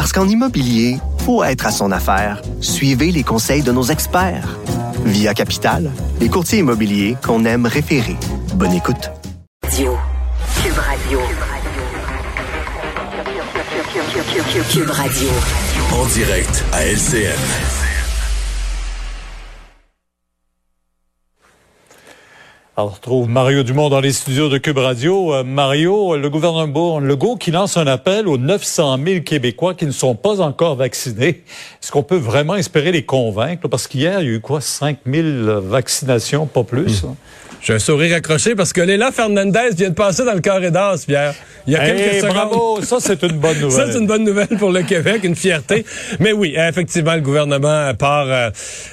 Parce qu'en immobilier, faut être à son affaire. Suivez les conseils de nos experts. Via Capital, les courtiers immobiliers qu'on aime référer. Bonne écoute. Radio. Cube Radio. Cube Radio. En direct à LCN. On retrouve Mario Dumont dans les studios de Cube Radio. Euh, Mario, le gouvernement Legault qui lance un appel aux 900 000 Québécois qui ne sont pas encore vaccinés. Est-ce qu'on peut vraiment espérer les convaincre? Parce qu'hier, il y a eu quoi? 5 000 vaccinations, pas plus. Hein? J'ai un sourire accroché parce que Léla Fernandez vient de passer dans le corridor, Pierre. Il y a quelques Hey, secondes. bravo! Ça, c'est une bonne nouvelle. Ça, c'est une bonne nouvelle pour le Québec, une fierté. Mais oui, effectivement, le gouvernement part euh,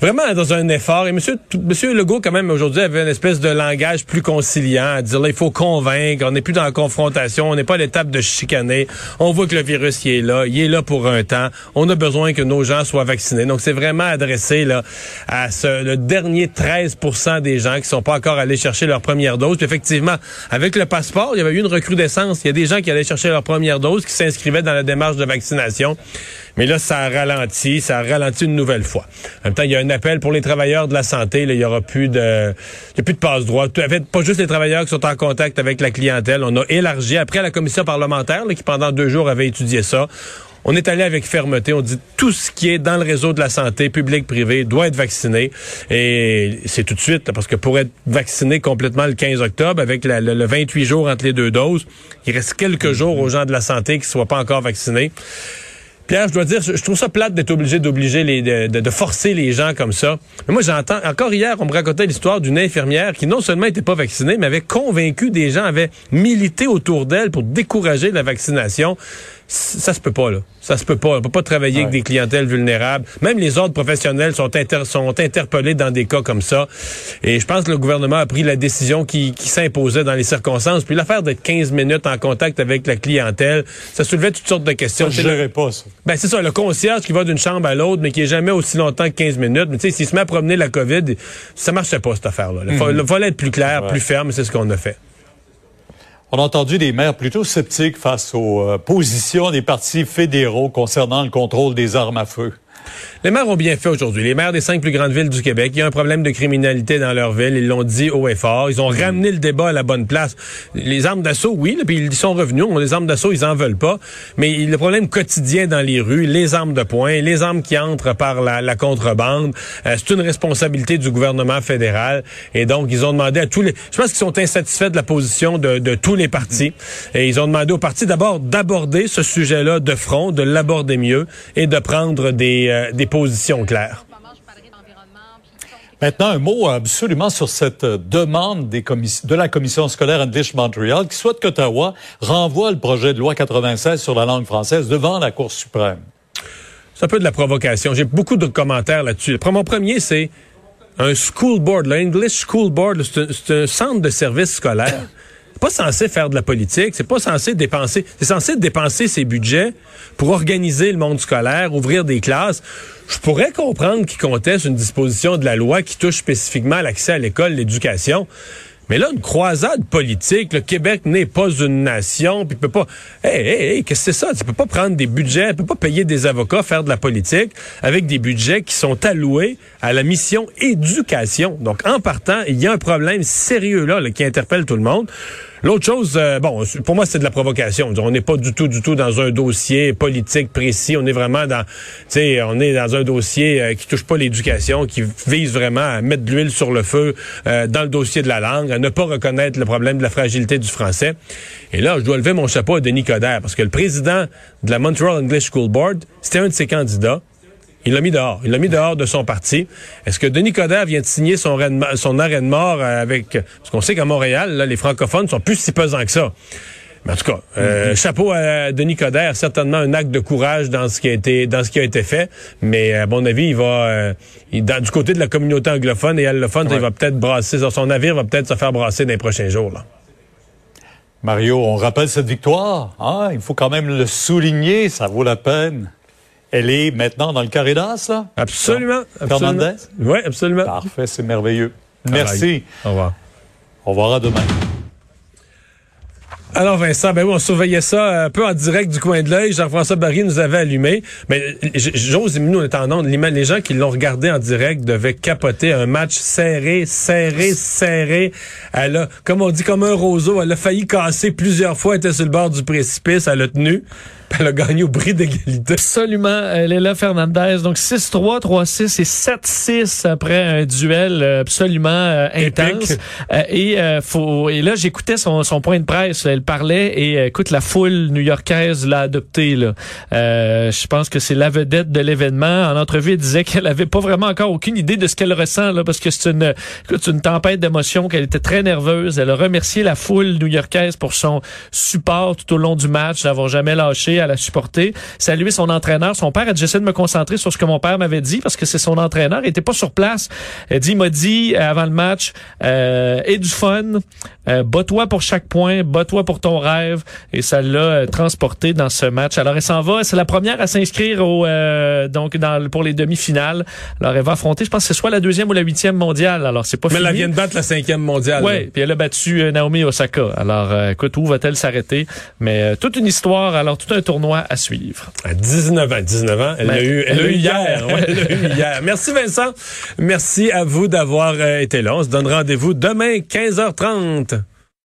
vraiment dans un effort. Et monsieur, monsieur Legault, quand même, aujourd'hui, avait une espèce de langage plus conciliant, à dire là, il faut convaincre, on n'est plus dans la confrontation, on n'est pas à l'étape de chicaner. On voit que le virus, il est là, il est là pour un temps. On a besoin que nos gens soient vaccinés. Donc, c'est vraiment adressé là à ce, le dernier 13% des gens qui sont pas encore allés chercher leur première dose. Puis effectivement, avec le passeport, il y avait eu une recrudescence. Il y a des gens qui allaient chercher leur première dose, qui s'inscrivaient dans la démarche de vaccination. Mais là, ça a ralenti, ça a ralenti une nouvelle fois. En même temps, il y a un appel pour les travailleurs de la santé. Là, il y aura plus de, plus de passe pas juste les travailleurs qui sont en contact avec la clientèle. On a élargi après la commission parlementaire là, qui pendant deux jours avait étudié ça. On est allé avec fermeté. On dit tout ce qui est dans le réseau de la santé, public, privé, doit être vacciné. Et c'est tout de suite, parce que pour être vacciné complètement le 15 octobre, avec la- le, le 28 jours entre les deux doses, il reste quelques jours aux gens de la santé qui ne soient pas encore vaccinés. Pierre, je dois dire, je trouve ça plate d'être obligé d'obliger les, de, forcer les gens comme ça. Mais moi, j'entends, encore hier, on me racontait l'histoire d'une infirmière qui non seulement était pas vaccinée, mais avait convaincu des gens, avait milité autour d'elle pour décourager la vaccination. Ça se peut pas, là. Ça se peut pas. On peut pas travailler avec des clientèles vulnérables. Même les ordres professionnels sont, inter- sont interpellés dans des cas comme ça. Et je pense que le gouvernement a pris la décision qui, qui s'imposait dans les circonstances. Puis l'affaire d'être 15 minutes en contact avec la clientèle, ça soulevait toutes sortes de questions. Je ne pas ça. Ben c'est ça, le concierge qui va d'une chambre à l'autre, mais qui est jamais aussi longtemps que 15 minutes. Mais tu sais, s'il se met à promener la COVID, ça marchait pas cette affaire-là. Il faut- il fallait être plus clair, Ouais. plus ferme, c'est ce qu'on a fait. On a entendu des maires plutôt sceptiques face aux euh, positions des partis fédéraux concernant le contrôle des armes à feu. Les maires ont bien fait aujourd'hui. Les maires des cinq plus grandes villes du Québec, il y a un problème de criminalité dans leur ville. Ils l'ont dit haut et fort. Ils ont ramené le débat à la bonne place. Les armes d'assaut, oui, là, puis ils sont revenus. On, les armes d'assaut, ils en veulent pas. Mais le problème quotidien dans les rues, les armes de poing, les armes qui entrent par la, la contrebande, euh, c'est une responsabilité du gouvernement fédéral. Et donc, ils ont demandé à tous les... Je pense qu'ils sont insatisfaits de la position de, de tous les partis. Et ils ont demandé aux partis d'abord d'aborder ce sujet-là de front, de l'aborder mieux et de prendre des, euh, des positions claires. Maintenant, un mot absolument sur cette demande des de la Commission scolaire English Montreal qui souhaite qu'Ottawa renvoie le projet de loi 96 sur la langue française devant la Cour suprême. C'est un peu de la provocation. J'ai beaucoup de commentaires là-dessus. Mon premier, c'est un school board, l'English School Board, c'est un, c'est un centre de services scolaires. Pas censé faire de la politique, c'est pas censé dépenser, c'est censé dépenser ses budgets pour organiser le monde scolaire, ouvrir des classes. Je pourrais comprendre qu'ils contestent une disposition de la loi qui touche spécifiquement l'accès à l'école, l'éducation. Mais là, une croisade politique, le Québec n'est pas une nation, puis peut pas. Hey, hey, hey, qu'est-ce que c'est ça? Tu peux pas prendre des budgets, tu peux pas payer des avocats, faire de la politique avec des budgets qui sont alloués à la mission éducation. Donc, en partant, il y a un problème sérieux là, là, qui interpelle tout le monde. L'autre chose, euh, bon, pour moi, c'est de la provocation. On n'est pas du tout, du tout dans un dossier politique précis. On est vraiment dans, tu sais, on est dans un dossier euh, qui touche pas l'éducation, qui vise vraiment à mettre de l'huile sur le feu euh, dans le dossier de la langue, à ne pas reconnaître le problème de la fragilité du français. Et là, je dois lever mon chapeau à Denis Coderre, parce que le président de la Montreal English School Board, c'était un de ses candidats. Il l'a mis dehors. Il l'a mis dehors de son parti. Est-ce que Denis Coderre vient de signer son, arrêt de mo- son arrêt de mort euh, avec... Parce qu'on sait qu'à Montréal, là, les francophones sont plus si pesants que ça. Mais en tout cas, euh, chapeau à Denis Coderre, certainement un acte de courage dans ce qui a été dans ce qui a été fait. Mais à mon avis, il va euh, du côté de la communauté anglophone et allophone, il va peut-être brasser son navire va peut-être se faire brasser dans les prochains jours. Là. Mario, on rappelle cette victoire. Hein? Il faut quand même le souligner, ça vaut la peine. Elle est maintenant dans le carré d'as, là? Absolument. Fernandez? Oui, absolument. Parfait, c'est merveilleux. Merci. Au revoir. Au revoir à demain. Alors Vincent, ben oui, on surveillait ça un peu en direct du coin de l'œil. Jean-François Barry nous avait allumé. Mais j'ose nous on est en onde. Les gens qui l'ont regardé en direct devaient capoter un match serré, serré, serré. Elle a, comme on dit, comme un roseau. Elle a failli casser plusieurs fois. Elle était sur le bord du précipice. Elle a tenu. Elle a gagné au bris d'égalité. Absolument. Elle est là, Fernandez. Donc 6-3, 3-6 et 7-6 après un duel absolument euh, intense. Euh, et, euh, faut, et là, j'écoutais son, son point de presse. Elle parlait et écoute, la foule new-yorkaise l'a adopté. Là. je pense que c'est la vedette de l'événement. En entrevue, elle disait qu'elle avait pas vraiment encore aucune idée de ce qu'elle ressent là, parce que c'est une, écoute, une tempête d'émotions, qu'elle était très nerveuse. Elle a remercié la foule new-yorkaise pour son support tout au long du match, d'avoir jamais lâché à la supporter, saluer son entraîneur. Son père a dit, j'essaie de me concentrer sur ce que mon père m'avait dit parce que c'est son entraîneur. Il était pas sur place. Elle dit, il m'a dit euh, avant le match, euh, et du fun, euh, bats-toi pour chaque point, bats-toi pour ton rêve. Et ça l'a euh, transporté dans ce match. Alors, elle s'en va. C'est la première à s'inscrire au donc dans pour les demi-finales. Alors, elle va affronter, je pense, que c'est soit la deuxième ou la huitième mondiale. Alors, c'est pas Mais fini. elle vient de battre la cinquième mondiale. Oui, puis elle a battu Naomi Osaka. Alors, écoute, où va-t-elle s'arrêter? Mais toute une histoire, alors tout un tour tournoi à suivre. À 19 ans, 19 ans, elle l'a eu, elle a eu hier. Ouais, elle a eu hier. Merci Vincent. Merci à vous d'avoir euh, été là. On se donne rendez-vous demain 15h30.